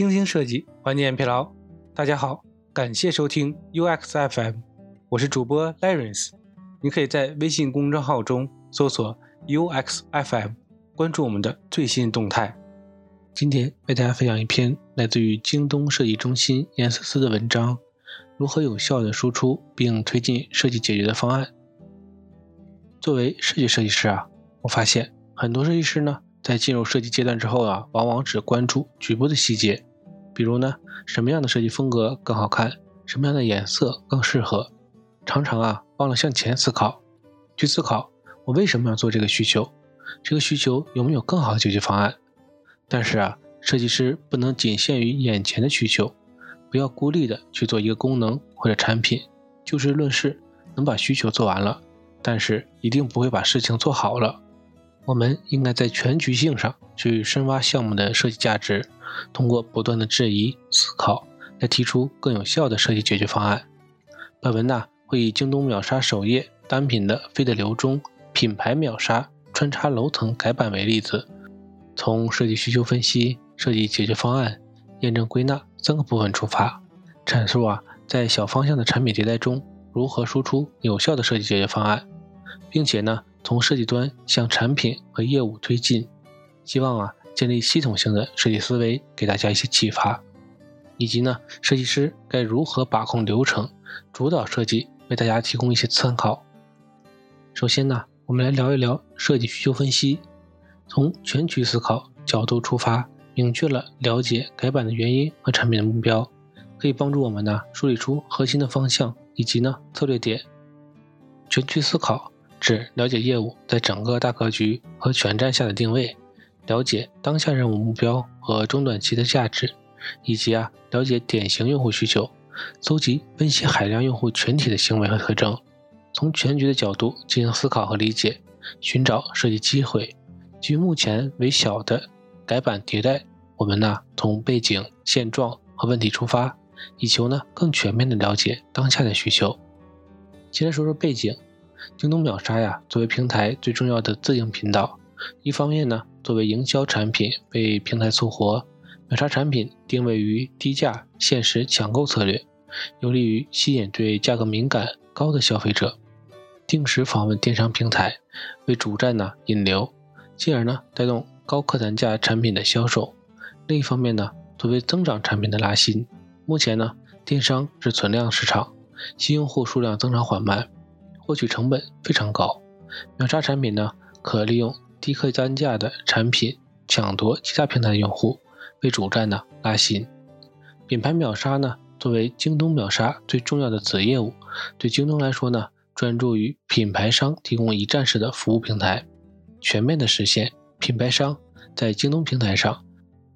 精心设计，缓解疲劳。大家好，感谢收听 UX FM，我是主播 Lawrence。你可以在微信公众号中搜索 UX FM，关注我们的最新动态。今天为大家分享一篇来自于京东设计中心严思思的文章：如何有效地输出并推进设计解决的方案。作为设计设计师啊，我发现很多设计师呢。在进入设计阶段之后啊，往往只关注局部的细节，比如呢，什么样的设计风格更好看，什么样的颜色更适合，常常啊忘了向前思考，去思考我为什么要做这个需求，这个需求有没有更好的解决方案。但是啊，设计师不能仅限于眼前的需求，不要孤立的去做一个功能或者产品，就事论事，能把需求做完了，但是一定不会把事情做好了。我们应该在全局性上去深挖项目的设计价值，通过不断的质疑思考，来提出更有效的设计解决方案。本文呢会以京东秒杀首页单品的非得流中品牌秒杀穿插楼层改版为例子，从设计需求分析、设计解决方案、验证归纳三个部分出发，阐述啊在小方向的产品迭代中如何输出有效的设计解决方案，并且呢。从设计端向产品和业务推进，希望啊建立系统性的设计思维，给大家一些启发，以及呢设计师该如何把控流程，主导设计，为大家提供一些参考。首先呢，我们来聊一聊设计需求分析，从全局思考角度出发，明确了了解改版的原因和产品的目标，可以帮助我们呢梳理出核心的方向以及呢策略点。全局思考。指了解业务在整个大格局和全站下的定位，了解当下任务目标和中短期的价值，以及啊了解典型用户需求，搜集分析海量用户群体的行为和特征，从全局的角度进行思考和理解，寻找设计机会。基于目前为小的改版迭代，我们呢从背景、现状和问题出发，以求呢更全面的了解当下的需求。先来说说背景。京东秒杀呀，作为平台最重要的自营频道，一方面呢，作为营销产品被平台促活，秒杀产品定位于低价、限时抢购策略，有利于吸引对价格敏感高的消费者，定时访问电商平台，为主站呢引流，进而呢带动高客单价产品的销售。另一方面呢，作为增长产品的拉新，目前呢，电商是存量市场，新用户数量增长缓慢。获取成本非常高，秒杀产品呢，可利用低客单价的产品抢夺其他平台的用户，为主站呢拉新。品牌秒杀呢，作为京东秒杀最重要的子业务，对京东来说呢，专注于品牌商提供一站式的服务平台，全面的实现品牌商在京东平台上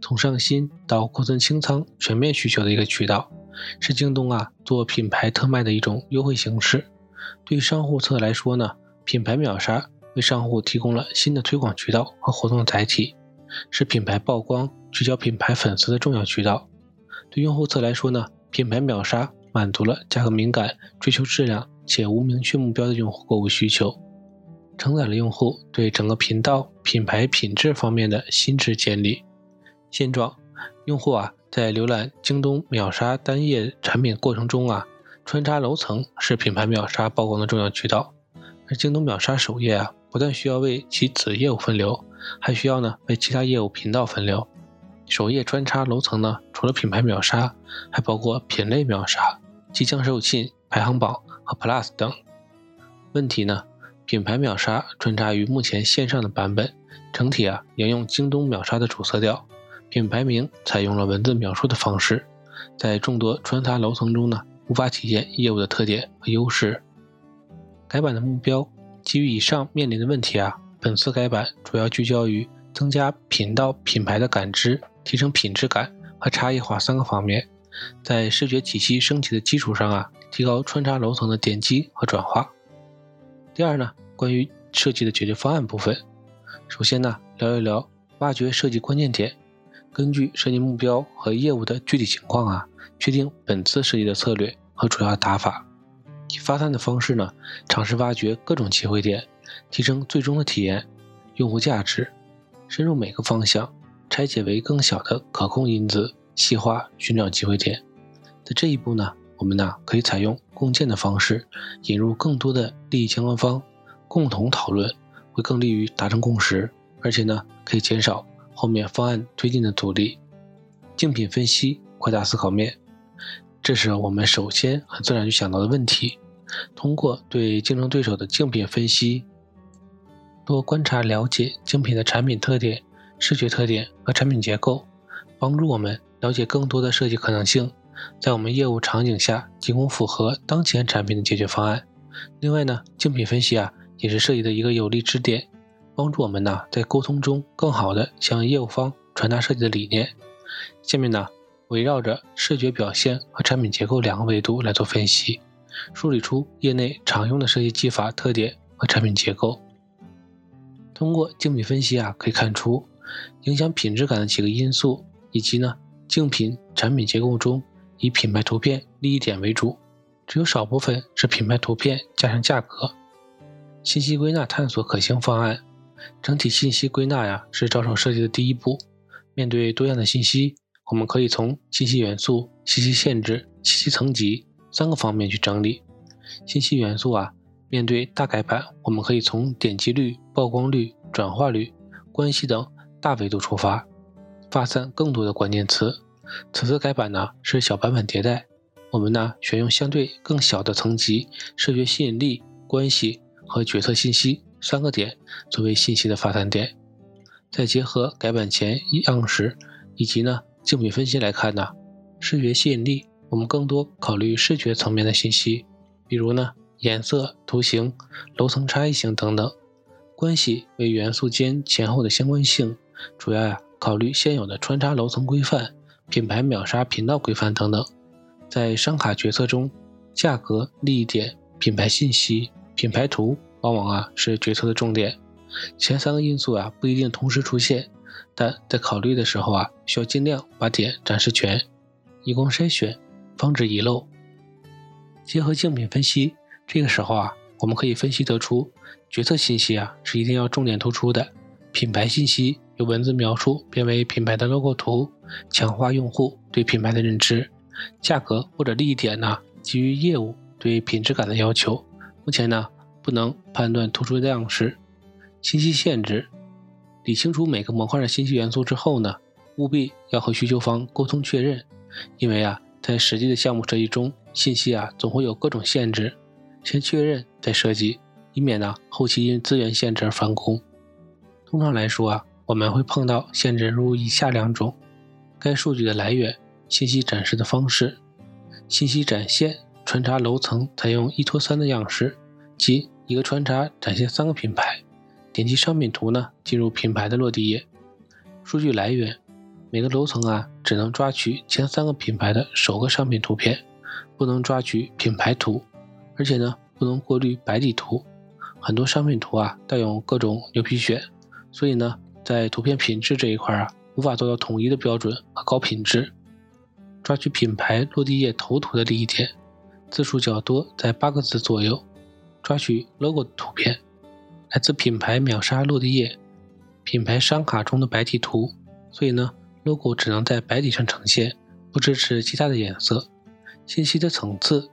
从上新到库存清仓全面需求的一个渠道，是京东啊做品牌特卖的一种优惠形式。对于商户侧来说呢，品牌秒杀为商户提供了新的推广渠道和活动载体，是品牌曝光、聚焦品牌粉丝的重要渠道。对用户侧来说呢，品牌秒杀满足了价格敏感、追求质量且无明确目标的用户购物需求，承载了用户对整个频道品牌品质方面的心智建立。现状，用户啊在浏览京东秒杀单页产品过程中啊。穿插楼层是品牌秒杀曝光的重要渠道，而京东秒杀首页啊，不但需要为其子业务分流，还需要呢为其他业务频道分流。首页穿插楼层呢，除了品牌秒杀，还包括品类秒杀、即将售罄、排行榜和 Plus 等。问题呢，品牌秒杀穿插于目前线上的版本，整体啊沿用京东秒杀的主色调，品牌名采用了文字描述的方式，在众多穿插楼层中呢。无法体现业务的特点和优势。改版的目标基于以上面临的问题啊，本次改版主要聚焦于增加频道品牌的感知、提升品质感和差异化三个方面。在视觉体系升级的基础上啊，提高穿插楼层的点击和转化。第二呢，关于设计的解决方案部分，首先呢，聊一聊挖掘设计关键点，根据设计目标和业务的具体情况啊，确定本次设计的策略。和主要打法，以发散的方式呢，尝试挖掘各种机会点，提升最终的体验、用户价值，深入每个方向，拆解为更小的可控因子，细化寻找机会点。在这一步呢，我们呢可以采用共建的方式，引入更多的利益相关方，共同讨论，会更利于达成共识，而且呢可以减少后面方案推进的阻力。竞品分析扩大思考面，这是我们首先很自然就想到的问题。通过对竞争对手的竞品分析，多观察了解竞品的产品特点、视觉特点和产品结构，帮助我们了解更多的设计可能性，在我们业务场景下提供符合当前产品的解决方案。另外呢，竞品分析啊也是设计的一个有力支点，帮助我们呢在沟通中更好的向业务方传达设计的理念。下面呢，围绕着视觉表现和产品结构两个维度来做分析，梳理出业内常用的设计技法特点和产品结构。通过竞品分析啊，可以看出影响品质感的几个因素，以及呢竞品产品结构中以品牌图片利益点为主，只有少部分是品牌图片加上价格。信息归纳探索可行方案，整体信息归纳呀是着手设计的第一步。面对多样的信息，我们可以从信息元素、信息限制、信息层级三个方面去整理。信息元素啊，面对大改版，我们可以从点击率、曝光率、转化率、关系等大维度出发，发散更多的关键词。此次改版呢是小版本迭代，我们呢选用相对更小的层级，视觉吸引力、关系和决策信息三个点作为信息的发散点。再结合改版前样式以及呢竞品分析来看呢，视觉吸引力我们更多考虑视觉层面的信息，比如呢颜色、图形、楼层差异性等等。关系为元素间前后的相关性，主要呀考虑现有的穿插楼层规范、品牌秒杀频道规范等等。在商卡决策中，价格、利益点、品牌信息、品牌图往往啊是决策的重点。前三个因素啊不一定同时出现，但在考虑的时候啊，需要尽量把点展示全，以供筛选，防止遗漏。结合竞品分析，这个时候啊，我们可以分析得出，决策信息啊是一定要重点突出的。品牌信息由文字描述变为品牌的 logo 图，强化用户对品牌的认知。价格或者利益点呢，基于业务对品质感的要求，目前呢不能判断突出的样式。信息限制，理清楚每个模块的信息元素之后呢，务必要和需求方沟通确认，因为啊，在实际的项目设计中，信息啊总会有各种限制，先确认再设计，以免呢后期因资源限制而返工。通常来说啊，我们会碰到限制如以下两种：该数据的来源、信息展示的方式。信息展现穿插楼层采用一拖三的样式，即一个穿插展现三个品牌。点击商品图呢，进入品牌的落地页。数据来源，每个楼层啊只能抓取前三个品牌的首个商品图片，不能抓取品牌图，而且呢不能过滤白底图。很多商品图啊带有各种牛皮癣，所以呢在图片品质这一块啊无法做到统一的标准和高品质。抓取品牌落地页头图的利益点，字数较多，在八个字左右。抓取 logo 图片。来自品牌秒杀落地页，品牌商卡中的白底图，所以呢，logo 只能在白底上呈现，不支持其他的颜色。信息的层次，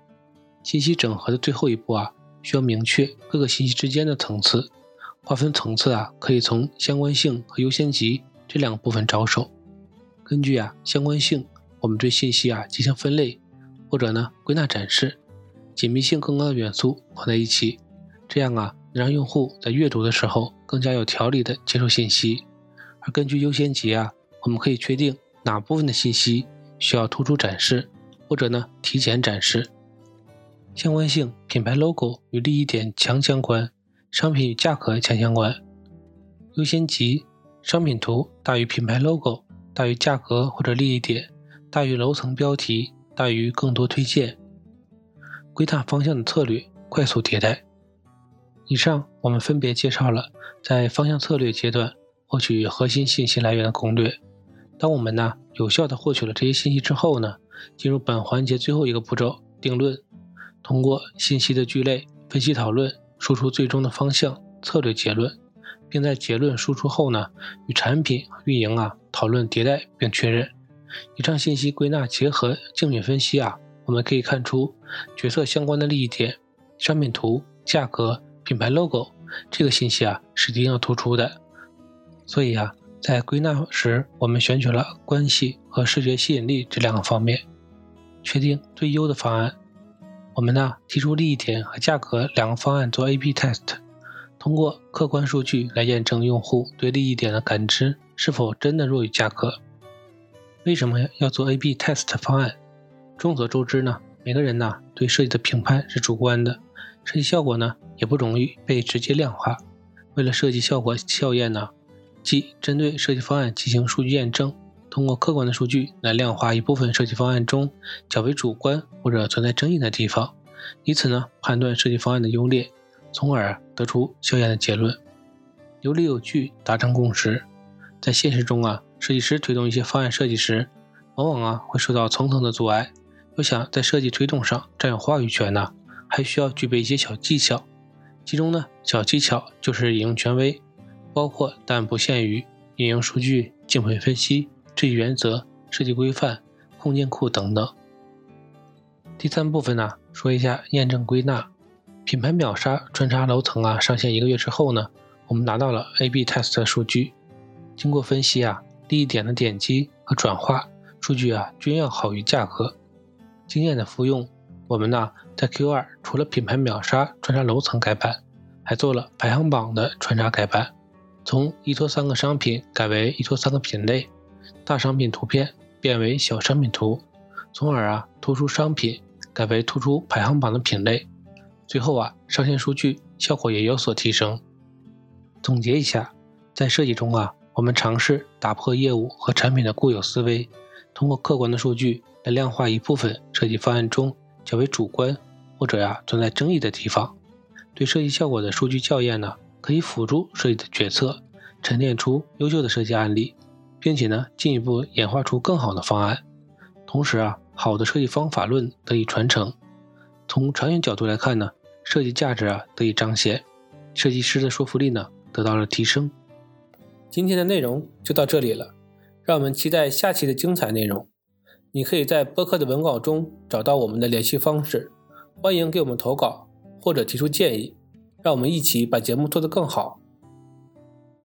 信息整合的最后一步啊，需要明确各个信息之间的层次。划分层次啊，可以从相关性和优先级这两个部分着手。根据啊相关性，我们对信息啊进行分类，或者呢归纳展示，紧密性更高的元素放在一起，这样啊。能让用户在阅读的时候更加有条理的接受信息，而根据优先级啊，我们可以确定哪部分的信息需要突出展示，或者呢提前展示。相关性，品牌 logo 与利益点强相关，商品与价格强相关。优先级，商品图大于品牌 logo，大于价格或者利益点，大于楼层标题，大于更多推荐。归纳方向的策略，快速迭代。以上我们分别介绍了在方向策略阶段获取核心信息来源的攻略。当我们呢有效的获取了这些信息之后呢，进入本环节最后一个步骤定论。通过信息的聚类、分析讨论，输出最终的方向、策略结论，并在结论输出后呢，与产品运营啊讨论迭代并确认。以上信息归纳结合精准分析啊，我们可以看出决策相关的利益点、商品图、价格、品牌 logo 这个信息啊是一定要突出的。所以啊，在归纳时，我们选取了关系和视觉吸引力这两个方面，确定最优的方案。我们呢提出利益点和价格两个方案做 A/B test。通过客观数据来验证用户对利益点的感知是否真的弱于价格。为什么要做 A/B test 方案？众所周知呢，每个人呢对设计的评判是主观的，设计效果呢也不容易被直接量化。为了设计效果校验呢，即针对设计方案进行数据验证，通过客观的数据来量化一部分设计方案中较为主观或者存在争议的地方，以此呢判断设计方案的优劣。从而得出校验的结论，有理有据达成共识。在现实中啊，设计师推动一些方案设计时，往往啊会受到层层的阻碍。要想在设计推动上占有话语权呢，还需要具备一些小技巧。其中呢，小技巧就是引用权威，包括但不限于引用数据、竞品分析、设计原则、设计规范、空间库等等。第三部分呢，说一下验证归纳。品牌秒杀穿插楼层啊，上线一个月之后呢，我们拿到了 A/B test 的数据。经过分析啊，利益点的点击和转化数据啊，均要好于价格。经验的复用，我们呢在 Q2 除了品牌秒杀穿插楼层改版，还做了排行榜的穿插改版，从依托三个商品改为依托三个品类，大商品图片变为小商品图，从而啊突出商品改为突出排行榜的品类。最后啊，上线数据效果也有所提升。总结一下，在设计中啊，我们尝试打破业务和产品的固有思维，通过客观的数据来量化一部分设计方案中较为主观或者呀存在争议的地方。对设计效果的数据校验呢，可以辅助设计的决策，沉淀出优秀的设计案例，并且呢进一步演化出更好的方案。同时啊，好的设计方法论得以传承。从长远角度来看呢，设计价值啊得以彰显，设计师的说服力呢得到了提升。今天的内容就到这里了，让我们期待下期的精彩内容。你可以在播客的文稿中找到我们的联系方式，欢迎给我们投稿或者提出建议，让我们一起把节目做得更好。